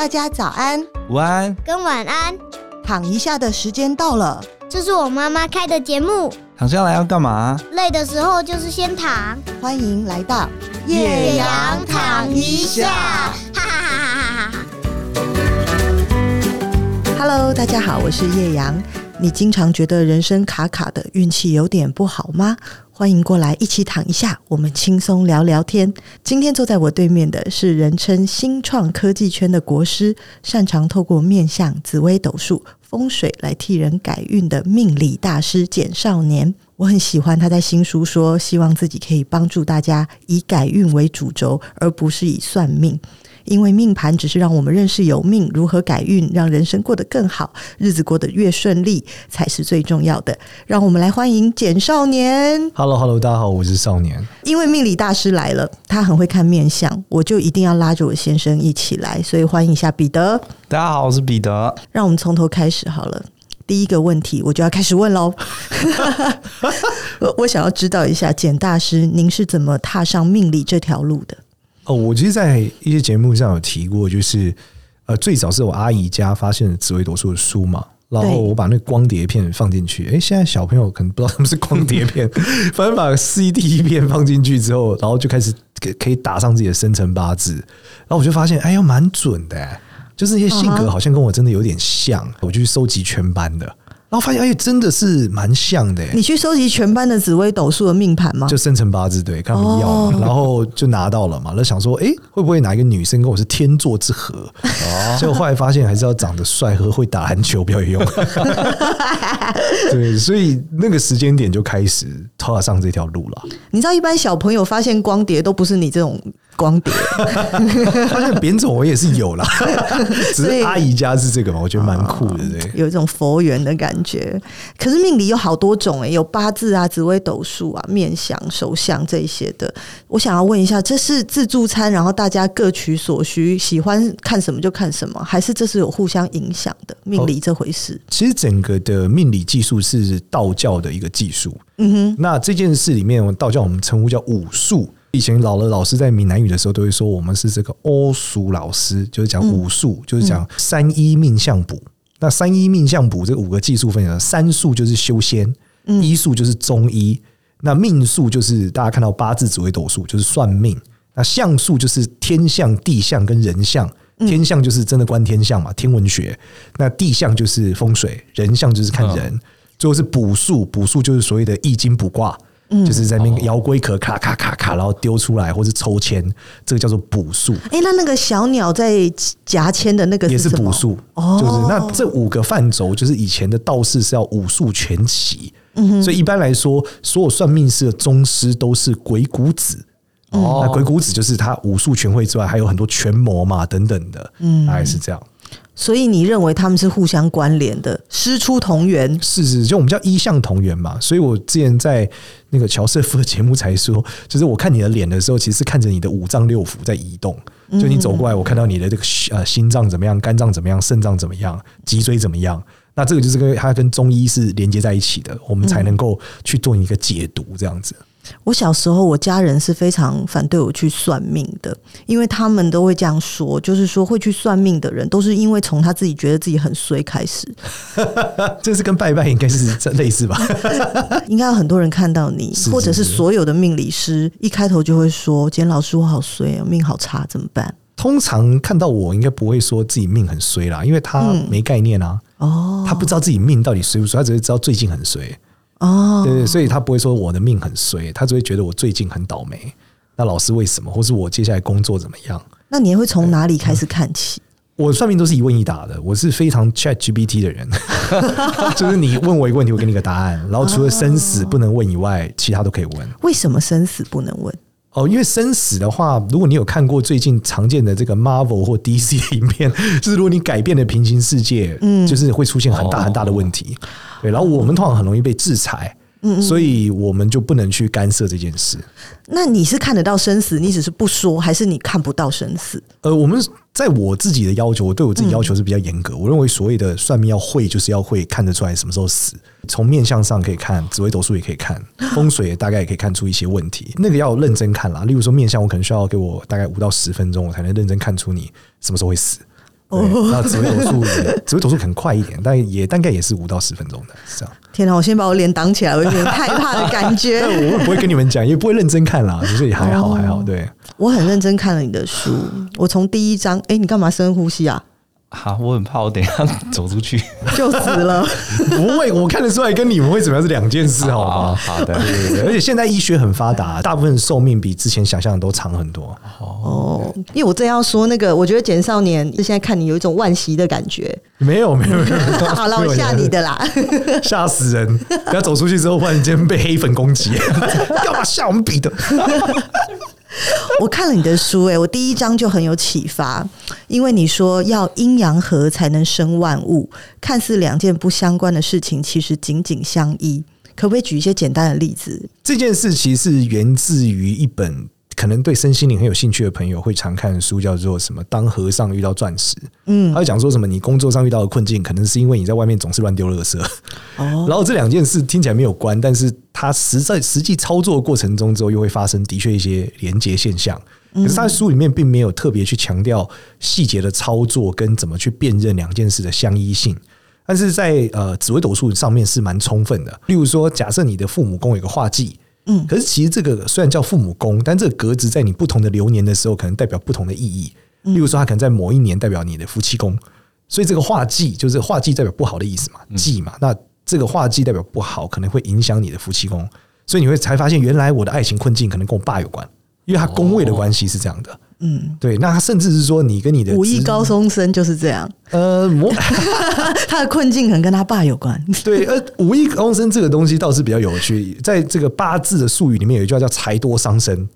大家早安、午安跟晚安。躺一下的时间到了，这是我妈妈开的节目。躺下来要干嘛？累的时候就是先躺。欢迎来到叶阳躺一下，哈哈哈哈哈哈。Hello，大家好，我是叶阳。你经常觉得人生卡卡的，运气有点不好吗？欢迎过来一起躺一下，我们轻松聊聊天。今天坐在我对面的是人称新创科技圈的国师，擅长透过面相、紫微斗数、风水来替人改运的命理大师简少年。我很喜欢他在新书说，希望自己可以帮助大家以改运为主轴，而不是以算命。因为命盘只是让我们认识有命，如何改运，让人生过得更好，日子过得越顺利才是最重要的。让我们来欢迎简少年。Hello，Hello，大家好，我是少年。因为命理大师来了，他很会看面相，我就一定要拉着我先生一起来，所以欢迎一下彼得。大家好，我是彼得。让我们从头开始好了。第一个问题，我就要开始问喽。我我想要知道一下，简大师，您是怎么踏上命理这条路的？哦，我其实，在一些节目上有提过，就是呃，最早是我阿姨家发现紫微斗数的书嘛，然后我把那个光碟片放进去。哎，现在小朋友可能不知道什么是光碟片，反正把 CD 片放进去之后，然后就开始可以打上自己的生辰八字，然后我就发现，哎呦，蛮准的，就是那些性格好像跟我真的有点像，我就去收集全班的。然后发现，哎，真的是蛮像的。你去收集全班的紫微斗数的命盘吗？就生辰八字，对，看他们要嘛，然后就拿到了嘛。那想说，哎，会不会哪一个女生跟我是天作之合？哦，结果后来发现，还是要长得帅和会打篮球比较有用。对，所以那个时间点就开始踏上这条路了。你知道，一般小朋友发现光碟都不是你这种。光碟，发现扁种我也是有啦，只是阿姨家是这个嘛，我觉得蛮酷的，对，有一种佛缘的感觉。可是命理有好多种诶，有八字啊、紫微斗数啊、面相、手相这些的。我想要问一下，这是自助餐，然后大家各取所需，喜欢看什么就看什么，还是这是有互相影响的命理这回事？其实整个的命理技术是道教的一个技术。嗯哼，那这件事里面，道教我们称呼叫武术。以前老的老师在闽南语的时候都会说，我们是这个巫术老师，就是讲武术，就是讲三一命相卜。那三一命相卜这五个技术分享，三术就是修仙，医术就是中医，那命术就是大家看到八字、紫微斗数，就是算命。那相术就是天相、地相跟人相。天相就是真的观天象嘛，天文学。那地相就是风水，人相就是看人。最后是卜术，卜术就是所谓的易经卜卦。就是在那边摇龟壳，咔咔咔咔，然后丢出来，或是抽签，这个叫做卜术。哎，那那个小鸟在夹签的那个是也是卜术。哦，就是那这五个范畴，就是以前的道士是要武术全齐。嗯哼，所以一般来说，所有算命师的宗师都是鬼谷子。哦，那鬼谷子就是他武术全会之外，还有很多权谋嘛等等的。嗯，大概是这样。所以你认为他们是互相关联的，师出同源？是是，就我们叫一向同源嘛。所以我之前在那个乔瑟夫的节目才说，就是我看你的脸的时候，其实是看着你的五脏六腑在移动。就你走过来，我看到你的这个呃心脏怎么样，肝脏怎么样，肾脏怎么样，脊椎怎么样。那这个就是跟它跟中医是连接在一起的，我们才能够去做一个解读这样子。我小时候，我家人是非常反对我去算命的，因为他们都会这样说，就是说会去算命的人，都是因为从他自己觉得自己很衰开始。这是跟拜拜应该是类似吧？应该有很多人看到你，或者是所有的命理师一开头就会说：“简老师，我好衰啊，命好差，怎么办？”通常看到我，应该不会说自己命很衰啦，因为他没概念啊。哦，他不知道自己命到底衰不衰，他只是知道最近很衰。哦，对对，所以他不会说我的命很衰，他只会觉得我最近很倒霉。那老师为什么，或是我接下来工作怎么样？那你会从哪里开始看起？我算命都是一问一答的，我是非常 Chat GPT 的人，就是你问我一个问题，我给你个答案。然后除了生死不能问以外，其他都可以问。为什么生死不能问？哦，因为生死的话，如果你有看过最近常见的这个 Marvel 或 DC 的影片，就是如果你改变了平行世界，嗯，就是会出现很大很大的问题。对，然后我们通常很容易被制裁。嗯，所以我们就不能去干涉这件事。那你是看得到生死，你只是不说，还是你看不到生死？呃，我们在我自己的要求，我对我自己要求是比较严格。我认为所谓的算命要会，就是要会看得出来什么时候死。从面相上可以看，紫微斗数也可以看，风水也大概也可以看出一些问题。那个要认真看啦。例如说面相，我可能需要给我大概五到十分钟，我才能认真看出你什么时候会死。对，那紫微斗数也 紫微斗数很快一点，但也大概也是五到十分钟的，是这样。天哪，我先把我脸挡起来，我有点害怕的感觉。我不会跟你们讲，也不会认真看啦，所以还好还好。对，我很认真看了你的书，我从第一章，哎、欸，你干嘛深呼吸啊？好，我很怕我等一下走出去就死了。不会，我看得出来跟你们会怎么样是两件事，好吗？好的，对对对。而且现在医学很发达，大部分寿命比之前想象的都长很多。哦，因为我正要说那个，我觉得简少年现在看你有一种惋惜的感觉。没有没有没有。好了，我吓你的啦，吓死人！不要走出去之后，忽然间被黑粉攻击，干嘛吓我们彼得？我看了你的书，欸，诶，我第一章就很有启发，因为你说要阴阳合才能生万物，看似两件不相关的事情，其实紧紧相依。可不可以举一些简单的例子？这件事其实是源自于一本。可能对身心灵很有兴趣的朋友会常看的书，叫做什么？当和尚遇到钻石。嗯，他会讲说什么？你工作上遇到的困境，可能是因为你在外面总是乱丢垃圾。哦，然后这两件事听起来没有关，但是他实在实际操作的过程中之后，又会发生的确一些连结现象。可是他在书里面并没有特别去强调细节的操作跟怎么去辨认两件事的相依性，但是在呃紫微斗数上面是蛮充分的。例如说，假设你的父母宫有一个化忌。嗯，可是其实这个虽然叫父母宫，但这个格子在你不同的流年的时候，可能代表不同的意义。例如说，它可能在某一年代表你的夫妻宫，所以这个化忌就是化忌代表不好的意思嘛，忌嘛。那这个化忌代表不好，可能会影响你的夫妻宫，所以你会才发现，原来我的爱情困境可能跟我爸有关，因为他宫位的关系是这样的。嗯，对，那他甚至是说，你跟你的武艺高中生就是这样。呃，他的困境可能跟他爸有关。对，呃，武艺高中生这个东西倒是比较有趣，在这个八字的术语里面有一句话叫“财多伤身”。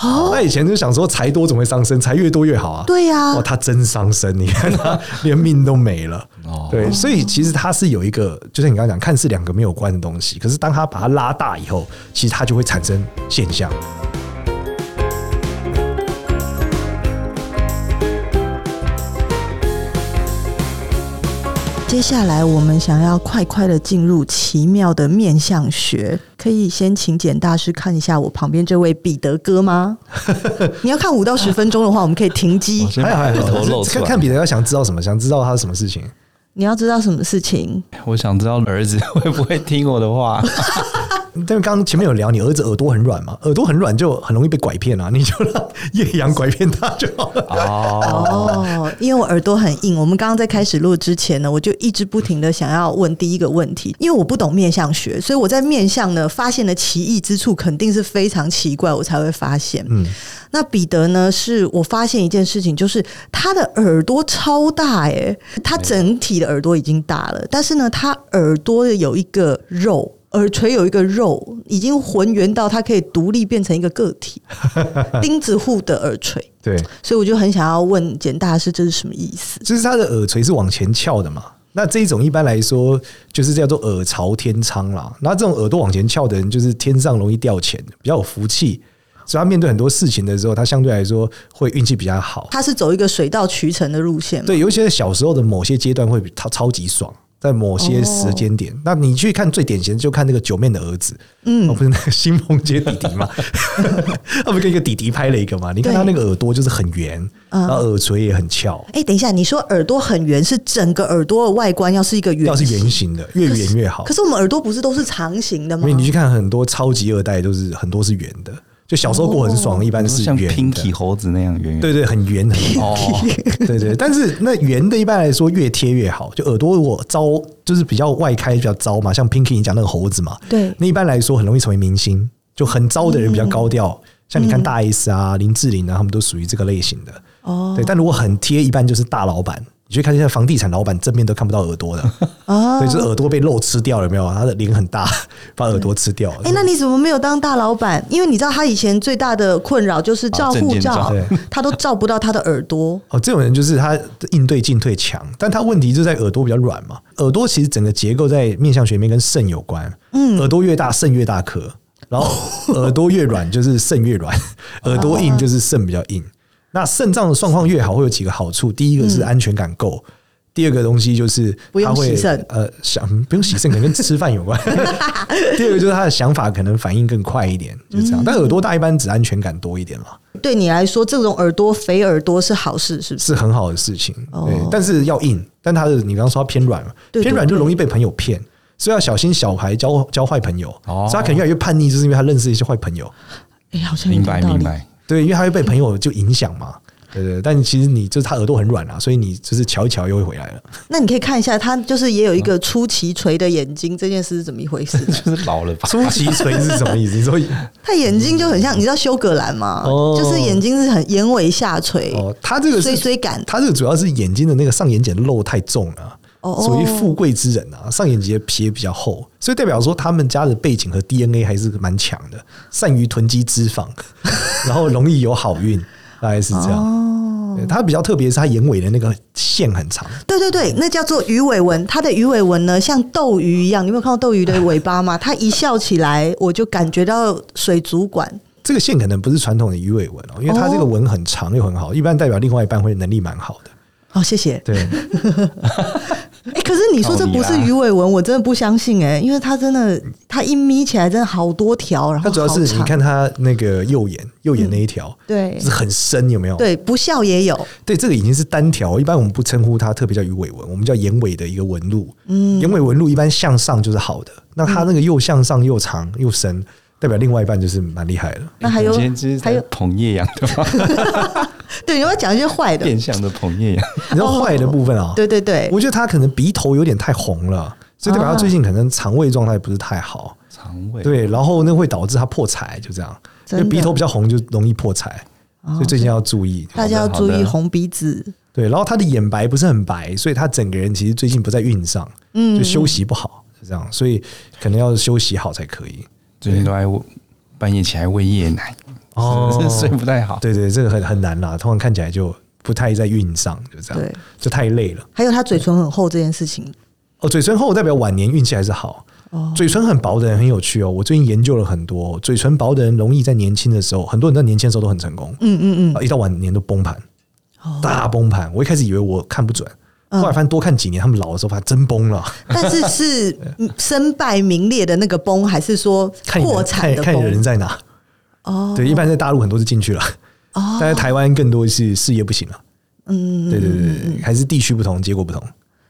哦，那以前就想说财多怎么会伤身？财越多越好啊。对呀，哦，他真伤身，你看他连命都没了。哦，对，所以其实他是有一个，就像你刚刚讲，看似两个没有关的东西，可是当他把它拉大以后，其实它就会产生现象。接下来我们想要快快的进入奇妙的面相学，可以先请简大师看一下我旁边这位彼得哥吗？你要看五到十分钟的话，我们可以停机。还有还好，看看彼得要想知道什么，想知道他是什么事情。你要知道什么事情？我想知道儿子会不会听我的话。但是刚刚前面有聊，你儿子耳朵很软嘛？耳朵很软就很容易被拐骗啊！你就让叶阳拐骗他就好了。哦，因为我耳朵很硬。我们刚刚在开始录之前呢，我就一直不停的想要问第一个问题，因为我不懂面相学，所以我在面相呢发现的奇异之处肯定是非常奇怪，我才会发现。嗯。那彼得呢？是我发现一件事情，就是他的耳朵超大诶、欸，他整体的耳朵已经大了，但是呢，他耳朵有一个肉，耳垂有一个肉，已经浑圆到它可以独立变成一个个体，钉子户的耳垂。对，所以我就很想要问简大师，这是什么意思？就是他的耳垂是往前翘的嘛？那这一种一般来说就是叫做耳朝天仓啦。那这种耳朵往前翘的人，就是天上容易掉钱，比较有福气。所以他面对很多事情的时候，他相对来说会运气比较好。他是走一个水到渠成的路线。对，尤其是小时候的某些阶段会超超级爽，在某些时间点。那你去看最典型的，就看那个九面的儿子，嗯，不是那个新垣结弟弟嘛？他不跟一个弟弟拍了一个嘛？你看他那个耳朵就是很圆，然后耳垂也很翘。哎，等一下，你说耳朵很圆，是整个耳朵的外观要是一个圆，要是圆形的，越圆越好。可是我们耳朵不是都是长形的吗？因为你去看很多超级二代，都是很多是圆的。就小时候过很爽，一般是像 Pinky 猴子那样圆圆。对对，很圆很圆。哦，对对。但是那圆的，一般来说越贴越好。就耳朵如果招，就是比较外开比较招嘛，像 Pinky 你讲那个猴子嘛。对。那一般来说很容易成为明星，就很招的人比较高调。像你看大 S 啊、林志玲啊，他们都属于这个类型的。哦。对，但如果很贴，一般就是大老板。你去看现在房地产老板正面都看不到耳朵的，所以是耳朵被肉吃掉了，有没有？他的脸很大，把耳朵吃掉了。哎，那你怎么没有当大老板？因为你知道他以前最大的困扰就是照护照，他都照不到他的耳朵。哦，这种人就是他应对进退强，但他问题就在耳朵比较软嘛。耳朵其实整个结构在面相学里面跟肾有关，嗯，耳朵越大肾越大颗，然后耳朵越软就是肾越软，耳朵硬就是肾比较硬。那肾脏的状况越好，会有几个好处。第一个是安全感够，第二个东西就是不用他会呃想不用洗肾，可能跟吃饭有关。第二个就是他的想法可能反应更快一点，就这样。但耳朵大一般只安全感多一点嘛，对你来说，这种耳朵肥耳朵是好事，是不是？是很好的事情。哦对，但是要硬。但他的你刚刚说他偏软嘛，偏软就容易被朋友骗，所以要小心小孩交交坏朋友。哦所以他可能越来越叛逆，就是因为他认识一些坏朋友。哎，好像有明。白明白。对，因为他会被朋友就影响嘛。对对，但其实你就是他耳朵很软啊，所以你就是瞧一瞧又会回来了。那你可以看一下，他就是也有一个出奇垂的眼睛，这件事是怎么一回事？就是老了吧？出奇垂是什么意思？你说他眼睛就很像，你知道修格兰吗？哦就是眼睛是很眼尾下垂，哦，他这个是衰衰感。他这个主要是眼睛的那个上眼睑肉太重了，哦属于富贵之人啊，上眼皮的皮也比较厚，所以代表说他们家的背景和 DNA 还是蛮强的，善于囤积脂肪，然后容易有好运，大概是这样。哦对他比较特别是他眼尾的那个线很长，对对对，那叫做鱼尾纹。它的鱼尾纹呢，像斗鱼一样。你有没有看到斗鱼的尾巴吗？它一笑起来，我就感觉到水族馆。这个线可能不是传统的鱼尾纹哦，因为它这个纹很长又很好，一般代表另外一半会能力蛮好的。好、哦，谢谢。对，哎、可是你说这不是鱼尾纹，我真的不相信哎、因为它真的，它一眯起来真的好多条，然后它主要是你看它那个右眼，右眼那一条，对是很深，有没有？对，不笑也有。对，这个已经是单条，一般我们不称呼它特别叫鱼尾纹，我们叫眼尾的一个纹路。嗯，眼尾纹路一般向上就是好的，那它那个又向上又长又深，代表另外一半就是蛮厉害的。那还有今天这是还有捧叶阳的吗？对，你要讲一些坏的。变相的捧叶阳。你知道坏的部分啊、对对对，我觉得他可能鼻头有点太红了，所以代表他最近可能肠胃状态不是太好。肠胃对，然后那会导致他破财，就这样。因为鼻头比较红，就容易破财，所以最近要注意。大家要注意红鼻子。对，然后他的眼白不是很白，所以他整个人其实最近不在运上，就休息不好，是这样，所以可能要休息好才可以。最近都在半夜起来喂夜奶，哦是 睡不太好。对对，这个很很难啦，通常看起来就不太在运上，就这样对，就太累了。还有他嘴唇很厚这件事情，哦，嘴唇厚代表晚年运气还是好。哦嘴唇很薄的人很有趣哦，我最近研究了很多，嘴唇薄的人容易在年轻的时候，很多人在年轻的时候都很成功，嗯嗯嗯，啊一到晚年都崩盘，大崩盘。我一开始以为我看不准，嗯后来发现多看几年，他们老的时候发现真崩了。但是是 身败名裂的那个崩，还是说破产的看看人？在哪。哦，对，一般在大陆很多是进去了，但在台湾更多是事业不行了。嗯，对对对对，还是地区不同，结果不同。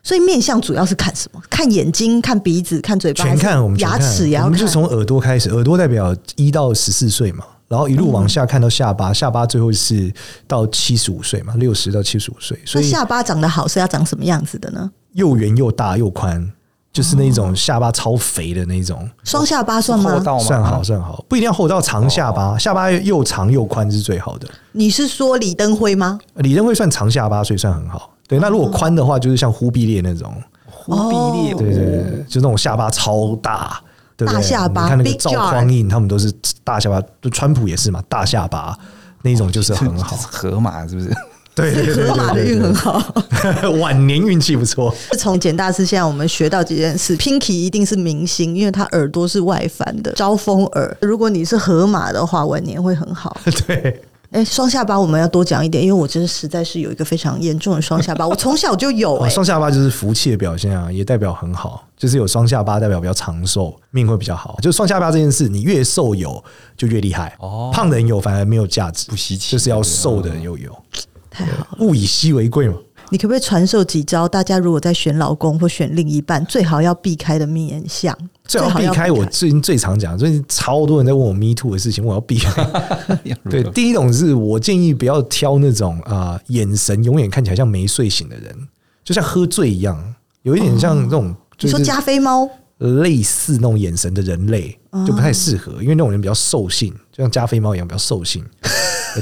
所以面相主要是看什么？看眼睛、看鼻子、看嘴巴，全看我们全牙看齿也要看。我们就从耳朵开始，耳朵代表一到十四岁嘛，然后一路往下看到下巴，下巴最后是到七十五岁嘛，六十到七十五岁，所以下巴长得好是要长什么样子的呢？又圆又大又宽，就是那种下巴超肥的那种，双下巴算吗？厚道吗？算好算好，不一定要厚到长下巴，下巴又长又宽是最好的。你是说李登辉吗？李登辉算长下巴，所以算很好。对，那如果宽的话，就是像忽必烈那种，忽必烈，对对对，对就那种下巴超大，对不对？大下巴你看那个赵匡胤，他们都是大下巴，就川普也是嘛，大下巴那一种就是很好。河马是不是？对对对河马的运很好。晚年运气不错。从简大师现在我们学到几件事，Pinky 一定是明星，因为他耳朵是外翻的招风耳。如果你是河马的话，晚年会很好。对，哎，双下巴我们要多讲一点，因为我真的实在是有一个非常严重的双下巴，我从小就有、双下巴就是福气的表现啊，也代表很好。就是有双下巴代表比较长寿，命会比较好。就是双下巴这件事，你越瘦有就越厉害。哦胖的人有反而没有价值，不稀奇就是要瘦的人又有。太好了。物以稀为贵嘛。你可不可以传授几招？大家如果在选老公或选另一半，最好要避开的面相，最好避开。我最近最常讲，最近超多人在问我 Me Too 的事情，我要避开。对，第一种是我建议不要挑那种啊、呃，眼神永远看起来像没睡醒的人，就像喝醉一样，有一点像这种。你说加菲猫？类似那种眼神的人类就不太适合，因为那种人比较兽性，就像加菲猫一样比较兽性。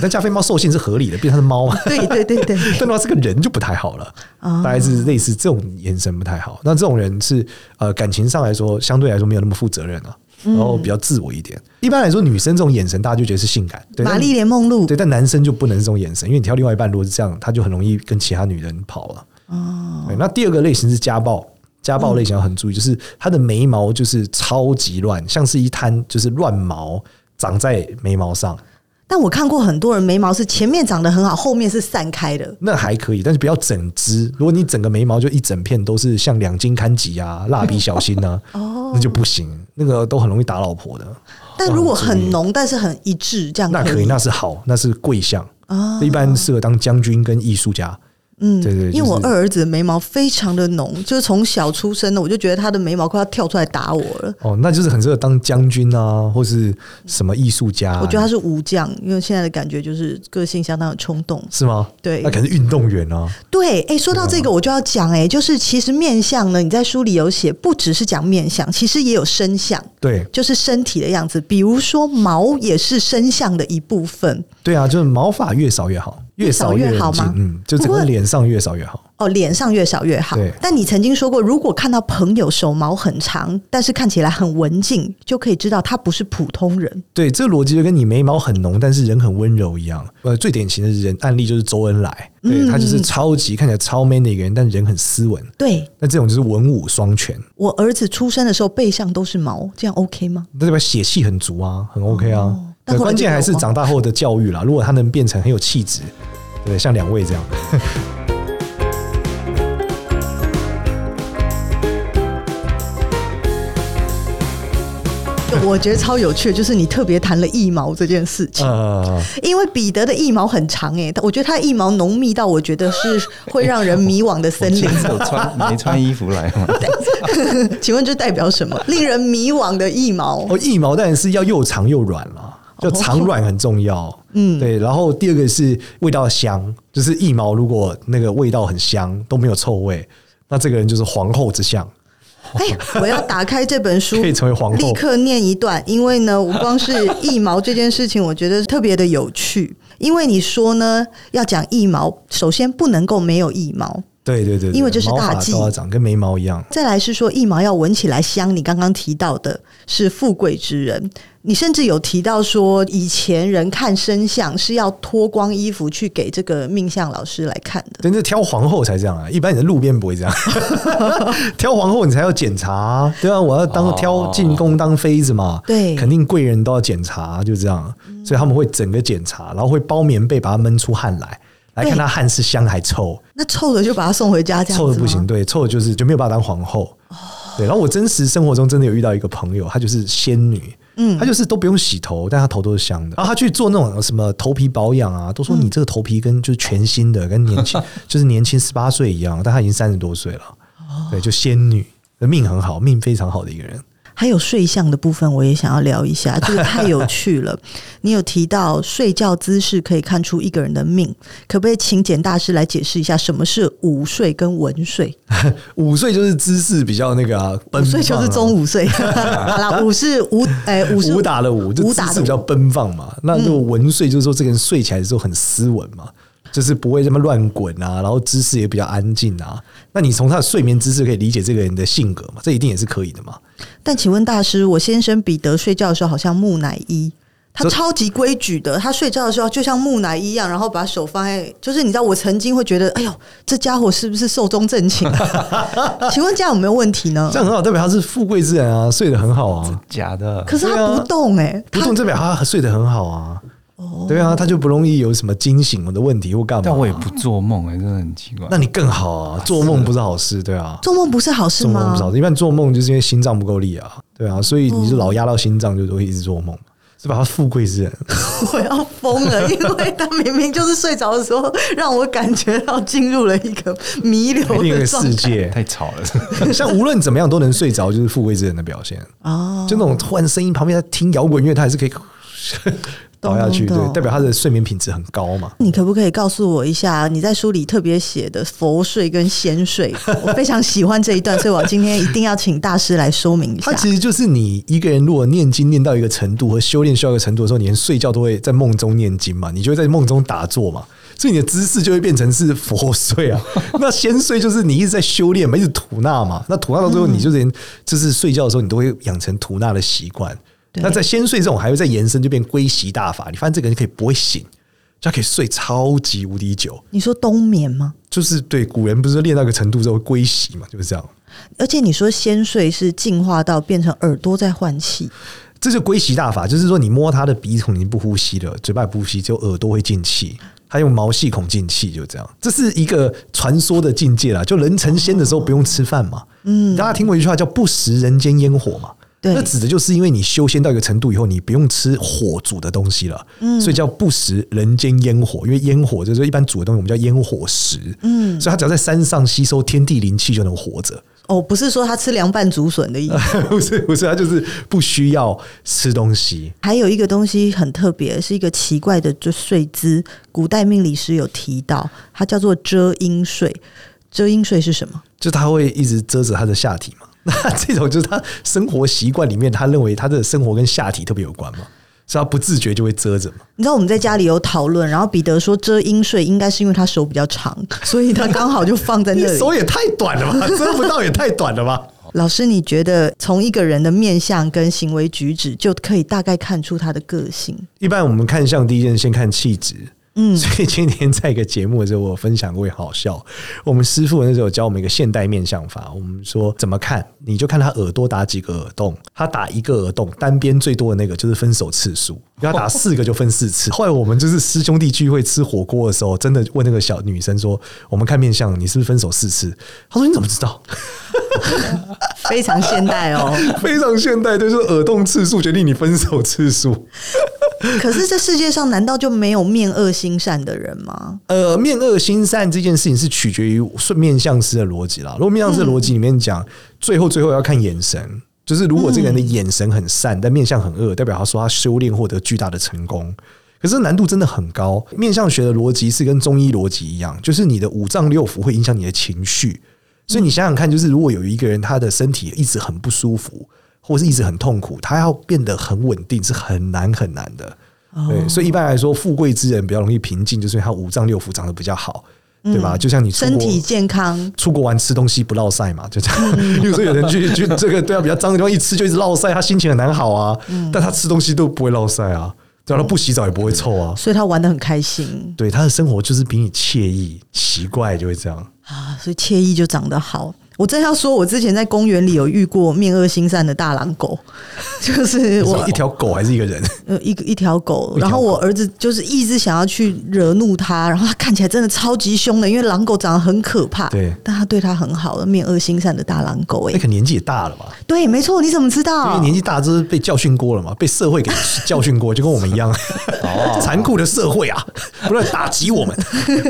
但加菲猫兽性是合理的，毕竟它是猫嘛。对对对对。但的话是个人就不太好了，大概是类似这种眼神不太好。那这种人是呃感情上来说相对来说没有那么负责任啊，然后比较自我一点。一般来说女生这种眼神大家就觉得是性感，对。玛丽莲梦露。对，但男生就不能是这种眼神，因为你挑另外一半如果是这样，他就很容易跟其他女人跑了。哦。那第二个类型是家暴。家暴类型要很注意，就是他的眉毛就是超级乱，像是一滩就是乱毛长在眉毛上。但我看过很多人眉毛是前面长得很好，后面是散开的，那还可以，但是不要整只。如果你整个眉毛就一整片都是像两斤看吉啊、蜡笔小新啊，哦，那就不行，那个都很容易打老婆的。但如果很浓，但是很一致，这样那可以，那是好，那是贵相啊，一般适合当将军跟艺术家。嗯，对对，因为我二儿子的眉毛非常的浓，就是从小出生的，我就觉得他的眉毛快要跳出来打我了。哦，那就是很适合当将军啊，或是什么艺术家。我觉得他是武将，因为现在的感觉就是个性相当的冲动，是吗？对，那可能是运动员啊。对，哎，说到这个，我就要讲，哎，就是其实面相呢，你在书里有写，不只是讲面相，其实也有身相，对，就是身体的样子，比如说毛也是身相的一部分。对啊，就是毛发越少越好。越少越好吗？嗯，就整个脸上越少越好。哦，脸上越少越好。对。但你曾经说过，如果看到朋友手毛很长，但是看起来很文静，就可以知道他不是普通人。对，这个逻辑就跟你眉毛很浓，但是人很温柔一样。呃，最典型的人案例就是周恩来，对，嗯，他就是超级看起来超 man 的一个人，但人很斯文。对。那这种就是文武双全。我儿子出生的时候背上都是毛，这样 OK 吗？那代表血气很足啊，很 OK 啊。哦，但关键还是长大后的教育啦。如果他能变成很有气质。对，像两位这样。我觉得超有趣，就是你特别谈了一毛这件事情。Uh, 因为彼得的一毛很长哎，我觉得他一毛浓密到我觉得是会让人迷惘的森林。没穿衣服来吗？请问这代表什么？令人迷惘的一毛。哦，一毛当然是要又长又软了。就长软很重要，嗯，对。然后第二个是味道香，就是一毛如果那个味道很香，都没有臭味，那这个人就是皇后之相。哎，我要打开这本书，可以成为皇后，立刻念一段。因为呢，我光是一毛这件事情，我觉得特别的有趣。因为你说呢，要讲一毛，首先不能够没有一毛。对对对，因为这是大忌，长跟眉毛一样。再来是说一毛要闻起来香，你刚刚提到的是富贵之人，你甚至有提到说以前人看身相是要脱光衣服去给这个命相老师来看的。真是挑皇后才这样啊，一般你在路边不会这样。挑皇后你才要检查，对啊，我要当挑进宫当妃子嘛，对，肯定贵人都要检查，就这样，所以他们会整个检查，然后会包棉被把它闷出汗来。来看他汗是香还臭，那臭的就把他送回家，这样臭的不行，对，臭的就是就没有办法当皇后。哦，对，然后我真实生活中真的有遇到一个朋友，她就是仙女，嗯，他就是都不用洗头，但他头都是香的。然后他去做那种什么头皮保养啊，都说你这个头皮跟就是全新的，跟年轻 就是年轻十八岁一样，但他已经三十多岁了。对，就仙女命很好，命非常好的一个人。还有睡相的部分，我也想要聊一下，这个太有趣了。你有提到睡觉姿势可以看出一个人的命，可不可以请简大师来解释一下什么是午睡跟文睡？午睡就是姿势比较那个啊，午睡就是中午睡。好啦，午是武，哎，武是武打的武，就姿势比较奔放嘛。那如果文睡就是说这个人睡起来的时候很斯文嘛。就是不会这么乱滚啊，然后姿势也比较安静啊。那你从他的睡眠姿势可以理解这个人的性格嘛？这一定也是可以的嘛。但请问大师，我先生彼得睡觉的时候好像木乃伊，他超级规矩的。他睡觉的时候就像木乃伊一样，然后把手放在，就是你知道，我曾经会觉得，哎呦，这家伙是不是寿终正寝？请问这样有没有问题呢？这样很好，代表他是富贵之人啊，睡得很好啊。假的，可是他不动哎、欸，不动代表他睡得很好啊。对啊，他就不容易有什么惊醒的问题或干嘛。但我也不做梦哎，真的很奇怪。那你更好啊，做梦不是好事，对啊。做梦不是好事吗？做梦不是好事，一般做梦就是因为心脏不够力啊，对啊，所以你就老压到心脏，就都会一直做梦，是吧？他富贵之人，我要疯了，因为他明明就是睡着的时候，让我感觉到进入了一个弥留的另一个世界，太吵了。像无论怎么样都能睡着，就是富贵之人的表现啊。就那种突然声音旁边在听摇滚乐，他还是可以。倒下去，对，代表他的睡眠品质很高嘛。你可不可以告诉我一下，你在书里特别写的佛睡跟仙睡？我非常喜欢这一段，所以我今天一定要请大师来说明一下。它其实就是你一个人如果念经念到一个程度和修炼需要一个程度的时候，你连睡觉都会在梦中念经嘛，你就会在梦中打坐嘛，所以你的姿势就会变成是佛睡啊。那仙睡就是你一直在修炼嘛，一直吐纳嘛。那吐纳到最后，你就连就是睡觉的时候，你都会养成吐纳的习惯。那在先睡这种还会再延伸，就变归习大法。你发现这个人可以不会醒，就可以睡超级无敌久。你说冬眠吗？就是对，古人不是练到一个程度之后归习嘛，就是这样。而且你说先睡是进化到变成耳朵在换气，这就归习大法，就是说你摸他的鼻孔，你不呼吸了，嘴巴也不呼吸，只有耳朵会进气。他用毛细孔进气，就这样。这是一个传说的境界啦，就人成仙的时候不用吃饭嘛。嗯，大家听过一句话叫“不食人间烟火”嘛？对，那指的就是因为你修仙到一个程度以后，你不用吃火煮的东西了。嗯，所以叫不食人间烟火，因为烟火就是说一般煮的东西，我们叫烟火食。嗯，所以他只要在山上吸收天地灵气就能活着。哦，不是说他吃凉拌竹笋的意思，不 是不是，他就是不需要吃东西。还有一个东西很特别，是一个奇怪的就睡姿，古代命理师有提到，它叫做遮阴睡。遮阴睡是什么？就他会一直遮着他的下体嘛？那这种就是他生活习惯里面，他认为他的生活跟下体特别有关嘛？所以他不自觉就会遮着嘛。你知道我们在家里有讨论，然后彼得说遮阴睡应该是因为他手比较长，所以他刚好就放在那里。手也太短了吧？遮不到也太短了吧？老师，你觉得从一个人的面相跟行为举止就可以大概看出他的个性？一般我们看相第一件先看气质。嗯，所以今天在一个节目的时候，我分享过也好笑。我们师傅那时候教我们一个现代面相法，我们说怎么看，你就看他耳朵打几个耳洞，他打一个耳洞，单边最多的那个就是分手次数，要打四个就分四次。后来我们就是师兄弟聚会吃火锅的时候，真的问那个小女生说：“我们看面相，你是不是分手四次？”他说：“你怎么知道？” 非常现代哦，非常现代，就是耳洞次数决定你分手次数。可是这世界上难道就没有面恶心善的人吗？呃，面恶心善这件事情是取决于顺面相师的逻辑啦。如果面相师的逻辑里面讲，嗯、最后最后要看眼神，就是如果这个人的眼神很善，但面相很恶，代表他说他修炼获得巨大的成功。可是难度真的很高。面相学的逻辑是跟中医逻辑一样，就是你的五脏六腑会影响你的情绪。所以你想想看，就是如果有一个人他的身体一直很不舒服。或是一直很痛苦，他要变得很稳定是很难很难的。对，所以一般来说，富贵之人比较容易平静，就是因为他五脏六腑长得比较好，对吧？就像你身体健康，出国玩吃东西不落晒嘛，就这样。比如说有人去去这个对啊比较脏的地方一吃就一直落晒，他心情很难好啊。但他吃东西都不会落晒啊，只要他不洗澡也不会臭啊，所以他玩得很开心。对，他的生活就是比你惬意，奇怪就会这样啊，所以惬意就长得好。我正要说，我之前在公园里有遇过面恶心善的大狼狗，就是我一条狗还是一个人？呃，一个一条狗。然后我儿子就是一直想要去惹怒它，然后他看起来真的超级凶的，因为狼狗长得很可怕。对，但他对他很好的面恶心善的大狼狗，哎，那可年纪也大了吧？对，没错。你怎么知道？因为年纪大就是被教训过了嘛，被社会给教训过，就跟我们一样。哦，残酷的社会啊，不断打击我们，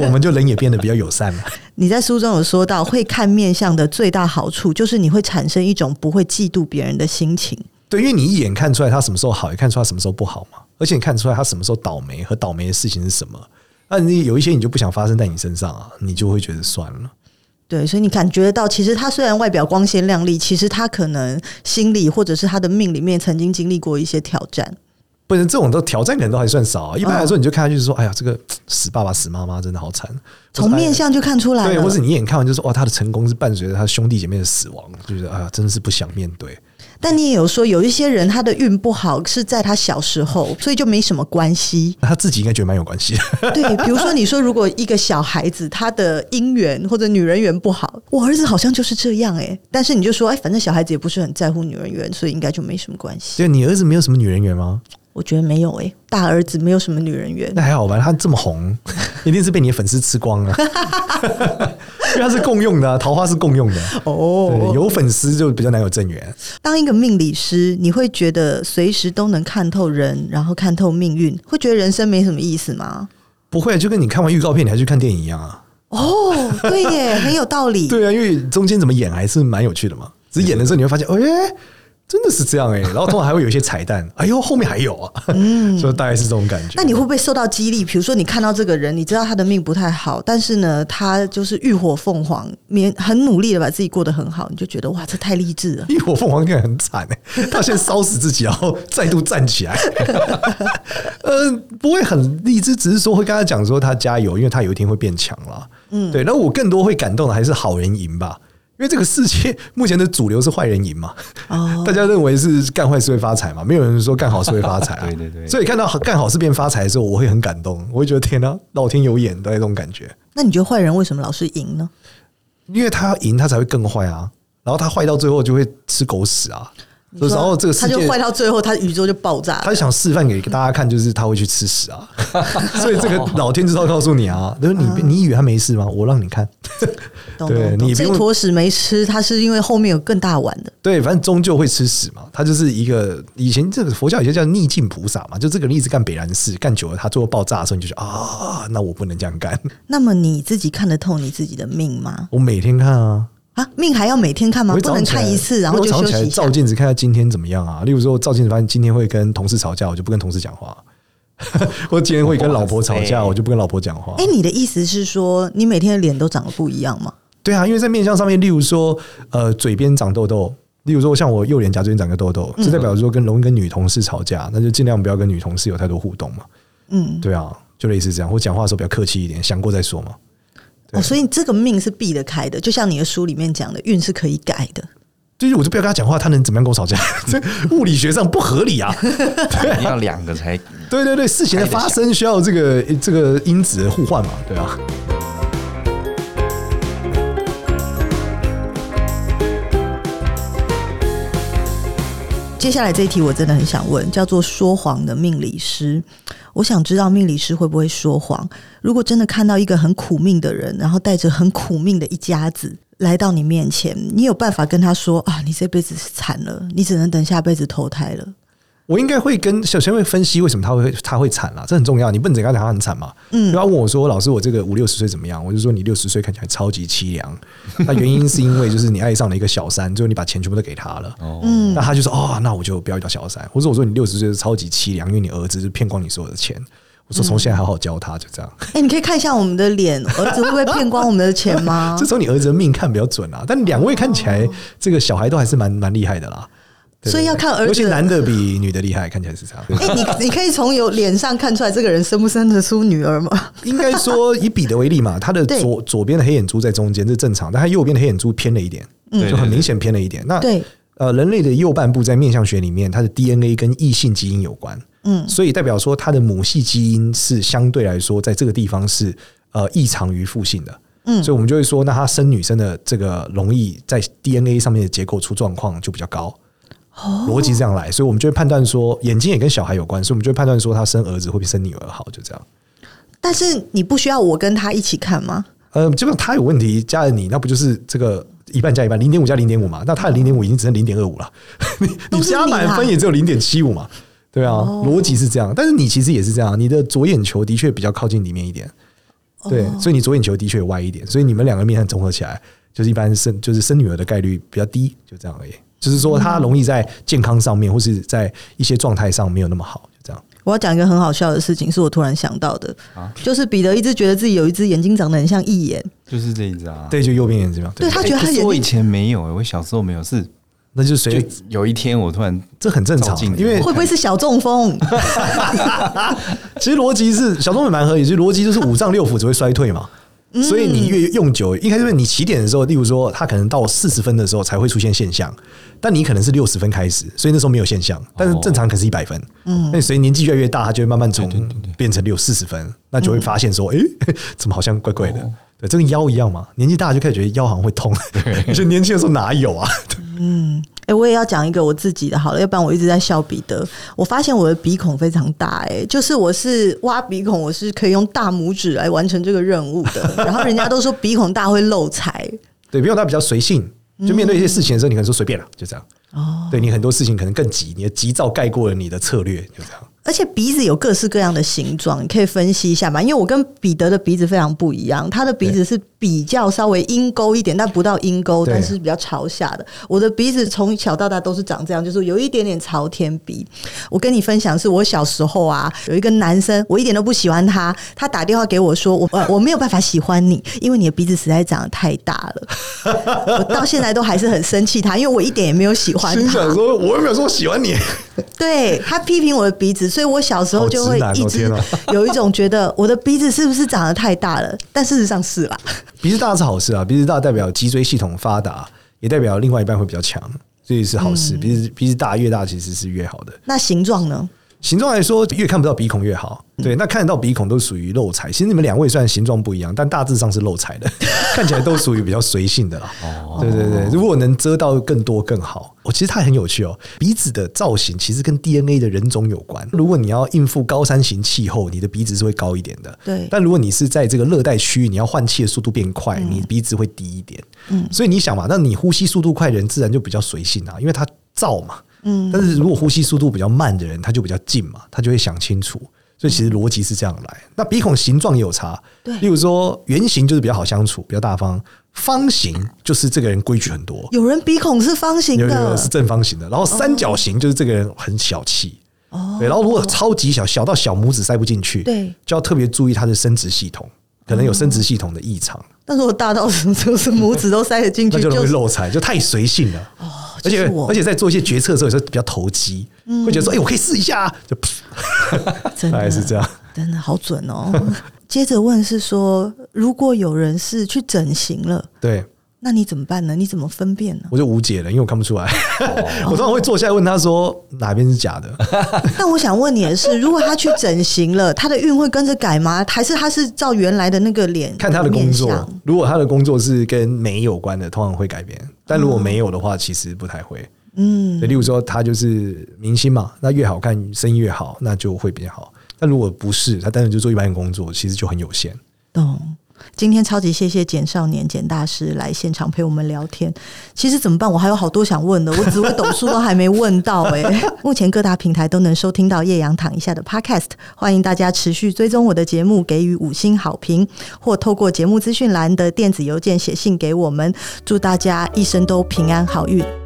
我们就人也变得比较友善了。你在书中有说到，会看面相的最大好处就是你会产生一种不会嫉妒别人的心情。对，因为你一眼看出来他什么时候好，也看出来他什么时候不好嘛。而且你看出来他什么时候倒霉和倒霉的事情是什么。那你有一些你就不想发生在你身上啊，你就会觉得算了。对，所以你感觉得到，其实他虽然外表光鲜亮丽，其实他可能心里或者是他的命里面曾经经历过一些挑战。不是这种都挑战可能都还算少啊。一般来说，你就看下去就是说，哎呀，这个死爸爸死妈妈真的好惨。从面相就看出来，对，或是你一眼看完就说，哇，他的成功是伴随着他兄弟姐妹的死亡，就觉得哎呀，真的是不想面对。但你也有说，有一些人他的运不好是在他小时候，所以就没什么关系。他自己应该觉得蛮有关系。对，比如说你说，如果一个小孩子他的姻缘或者女人缘不好，我儿子好像就是这样哎。但是你就说，哎，反正小孩子也不是很在乎女人缘，所以应该就没什么关系。对，你儿子没有什么女人缘吗？我觉得没有诶、欸，大儿子没有什么女人缘。那还好吧，他这么红，一定是被你的粉丝吃光了。因为他是共用的、啊，桃花是共用的。哦，有粉丝就比较难有正缘。当一个命理师，你会觉得随时都能看透人，然后看透命运，会觉得人生没什么意思吗？不会，就跟你看完预告片，你还去看电影一样啊。哦，对耶，很有道理。对啊，因为中间怎么演还是蛮有趣的嘛。只演的时候你会发现，哎、欸。真的是这样哎、欸，然后通常还会有一些彩蛋，哎呦，后面还有啊，嗯，所以大概是这种感觉。那你会不会受到激励？比如说，你看到这个人，你知道他的命不太好，但是呢，他就是浴火凤凰，勉很努力的把自己过得很好，你就觉得哇，这太励志了。浴火凤凰应该很惨哎、欸，他先烧死自己，然后 再度站起来。嗯、呃，不会很励志，只是说会跟他讲说他加油，因为他有一天会变强了。嗯，对。那我更多会感动的还是好人赢吧。因为这个世界目前的主流是坏人赢嘛，大家认为是干坏事会发财嘛，没有人说干好事会发财啊。对对对，所以看到干好事变发财的时候，我会很感动，我会觉得天哪，老天有眼的那种感觉。那你觉得坏人为什么老是赢呢？因为他要赢，他才会更坏啊，然后他坏到最后就会吃狗屎啊。说然后这个世界他就坏到最后，他宇宙就爆炸了。他想示范给大家看，就是他会去吃屎啊，所以这个老天知道告诉你啊，就是你你以为他没事吗？我让你看，对你这坨屎没吃，他是因为后面有更大碗的。对，反正终究会吃屎嘛。他就是一个以前这个佛教以前叫逆境菩萨嘛，就这个人一直干北兰事，干久了，他最后爆炸的时候，你就觉得啊，那我不能这样干。那么你自己看得透你自己的命吗？我每天看啊。啊，命还要每天看吗？不能看一次，然后就休息。照镜子看下今天怎么样啊？例如说，照镜子发现今天会跟同事吵架，我就不跟同事讲话；或今天会跟老婆吵架，我就不跟老婆讲话。哎，你的意思是说，你每天的脸都长得不一样吗？对啊，因为在面相上面，例如说，呃，嘴边长痘痘，例如说像我右脸颊这边长个痘痘，这代表说跟容易跟女同事吵架，那就尽量不要跟女同事有太多互动嘛。嗯，对啊，就类似这样，或讲话的时候比较客气一点，想过再说嘛。哦，所以这个命是避得开的，就像你的书里面讲的，运是可以改的。就是我就不要跟他讲话，他能怎么样跟我吵架？这物理学上不合理啊！对，要两个才对对对，事情的发生需要这个这个因子的互换嘛，对啊。接下来这一题我真的很想问，叫做说谎的命理师。我想知道命理师会不会说谎？如果真的看到一个很苦命的人，然后带着很苦命的一家子来到你面前，你有办法跟他说啊，你这辈子是惨了，你只能等下辈子投胎了。我应该会跟小贤会分析为什么他会他会惨啦，这很重要。你不能整个讲他很惨嘛？嗯，他问我说：“老师，我这个五六十岁怎么样？”我就说：“你六十岁看起来超级凄凉。”那原因是因为就是你爱上了一个小三，最后你把钱全部都给他了。嗯，那他就说：“哦，那我就不要遇到小三。”或者我说：“你六十岁是超级凄凉，因为你儿子是骗光你所有的钱。”我说：“从现在好好教他，就这样。”哎，你可以看一下我们的脸，儿子会不会骗光我们的钱吗？这从你儿子的命看比较准啊。但两位看起来，这个小孩都还是蛮蛮厉害的啦。所以要看儿子，而且男的比女的厉害，看起来是这样。哎、欸，你你可以从有脸上看出来这个人生不生得出女儿吗？应该说以彼得为例嘛，他的左左边的黑眼珠在中间，这是正常，但他右边的黑眼珠偏了一点，就很明显偏了一点。那对。呃，人类的右半部在面相学里面，它的 DNA 跟异性基因有关，嗯，所以代表说他的母系基因是相对来说在这个地方是呃异常于父性的，嗯，所以我们就会说，那他生女生的这个容易在 DNA 上面的结构出状况就比较高。逻辑这样来，所以我们就会判断说，眼睛也跟小孩有关，所以我们就会判断说，他生儿子会比生女儿好，就这样。但是你不需要我跟他一起看吗？呃，基本上他有问题加了你，那不就是这个一半加一半，零点五加零点五嘛？那他的零点五已经只剩零点二五了，你你加满分也只有零点七五嘛？对啊，逻辑是这样。但是你其实也是这样，你的左眼球的确比较靠近里面一点，对，所以你左眼球的确歪一点，所以你们两个面相综合起来，就是一般生就是生女儿的概率比较低，就这样而已。就是说，他容易在健康上面，或是在一些状态上没有那么好，就这样。我要讲一个很好笑的事情，是我突然想到的，啊就是彼得一直觉得自己有一只眼睛长得很像义眼，就是这一只啊，对，就右边眼睛嘛。对，他觉得他眼睛，我以前没有，我小时候没有，是那就是谁？有一天我突然，这很正常，因为会不会是小中风？其实逻辑是小中风蛮合理，其实逻辑就是五脏六腑只会衰退嘛。所以你越用久，一开始你起点的时候，例如说，他可能到四十分的时候才会出现现象，但你可能是六十分开始，所以那时候没有现象，但是正常可是一百分。嗯，那随着年纪越来越大，他就会慢慢从变成六四十分，那就会发现说，哎，怎么好像怪怪的？对，这跟腰一样嘛，年纪大就开始觉得腰好像会痛，你觉得年轻的时候哪有啊？嗯。哎、欸，我也要讲一个我自己的好了，要不然我一直在笑彼得。我发现我的鼻孔非常大、欸，哎，就是我是挖鼻孔，我是可以用大拇指来完成这个任务的。然后人家都说鼻孔大会漏财，对，鼻孔大比较随性，就面对一些事情的时候，你可能说随便了，就这样。哦，对，你很多事情可能更急，你的急躁盖过了你的策略，就这样。而且鼻子有各式各样的形状，你可以分析一下嘛？因为我跟彼得的鼻子非常不一样，他的鼻子是比较稍微鹰钩一点，但不到鹰钩，但是比较朝下的。我的鼻子从小到大都是长这样，就是有一点点朝天鼻。我跟你分享，是我小时候啊，有一个男生，我一点都不喜欢他，他打电话给我说，我我没有办法喜欢你，因为你的鼻子实在长得太大了。我到现在都还是很生气他，因为我一点也没有喜欢他。心想说，我又没有说喜欢你。对，他批评我的鼻子。所以我小时候就会一直有一种觉得我的鼻子是不是长得太大了？但事实上是啦，鼻子大是好事啊，鼻子大代表脊椎系统发达，也代表另外一半会比较强，所以是好事。鼻子鼻子大越大其实是越好的。那形状呢？形状来说，越看不到鼻孔越好。对，那看得到鼻孔都属于漏财。其实你们两位虽然形状不一样，但大致上是漏财的，看起来都属于比较随性的啦。哦，对对对，如果能遮到更多更好。我其实它很有趣哦，鼻子的造型其实跟 DNA 的人种有关。如果你要应付高山型气候，你的鼻子是会高一点的。对。但如果你是在这个热带区域，你要换气的速度变快，你鼻子会低一点。嗯。所以你想嘛，那你呼吸速度快的人自然就比较随性啊，因为它燥嘛。嗯。但是如果呼吸速度比较慢的人，他就比较静嘛，他就会想清楚。所以其实逻辑是这样来，那鼻孔形状也有差，对，例如说圆形就是比较好相处，比较大方；方形就是这个人规矩很多。有人鼻孔是方形的，有有有是正方形的，然后三角形就是这个人很小气，哦，对，然后如果超级小，小到小拇指塞不进去，对，就要特别注意他的生殖系统，可能有生殖系统的异常。但如果大到什么就是拇指都塞得进去，那就容易漏财，就太随性了。哦，而且而且在做一些决策的时候，有时候比较投机，会觉得说，哎，我可以试一下，就。大概是这样，真的好准哦。接着问是说，如果有人是去整形了，对，那你怎么办呢？你怎么分辨呢？我就无解了，因为我看不出来。我通常会坐下来问他说哪边是假的。但我想问你的是，如果他去整形了，他的运会跟着改吗？还是他是照原来的那个脸？看他的工作，如果他的工作是跟美有关的，通常会改变；但如果没有的话，其实不太会。嗯，例如说他就是明星嘛，那越好看生意越好，那就会比较好。但如果不是，他单纯就做一般的工作，其实就很有限。懂。今天超级谢谢简少年简大师来现场陪我们聊天。其实怎么办？我还有好多想问的，我紫微斗数都还没问到哎、欸。目前各大平台都能收听到叶阳躺一下的 Podcast，欢迎大家持续追踪我的节目，给予五星好评，或透过节目资讯栏的电子邮件写信给我们。祝大家一生都平安好运。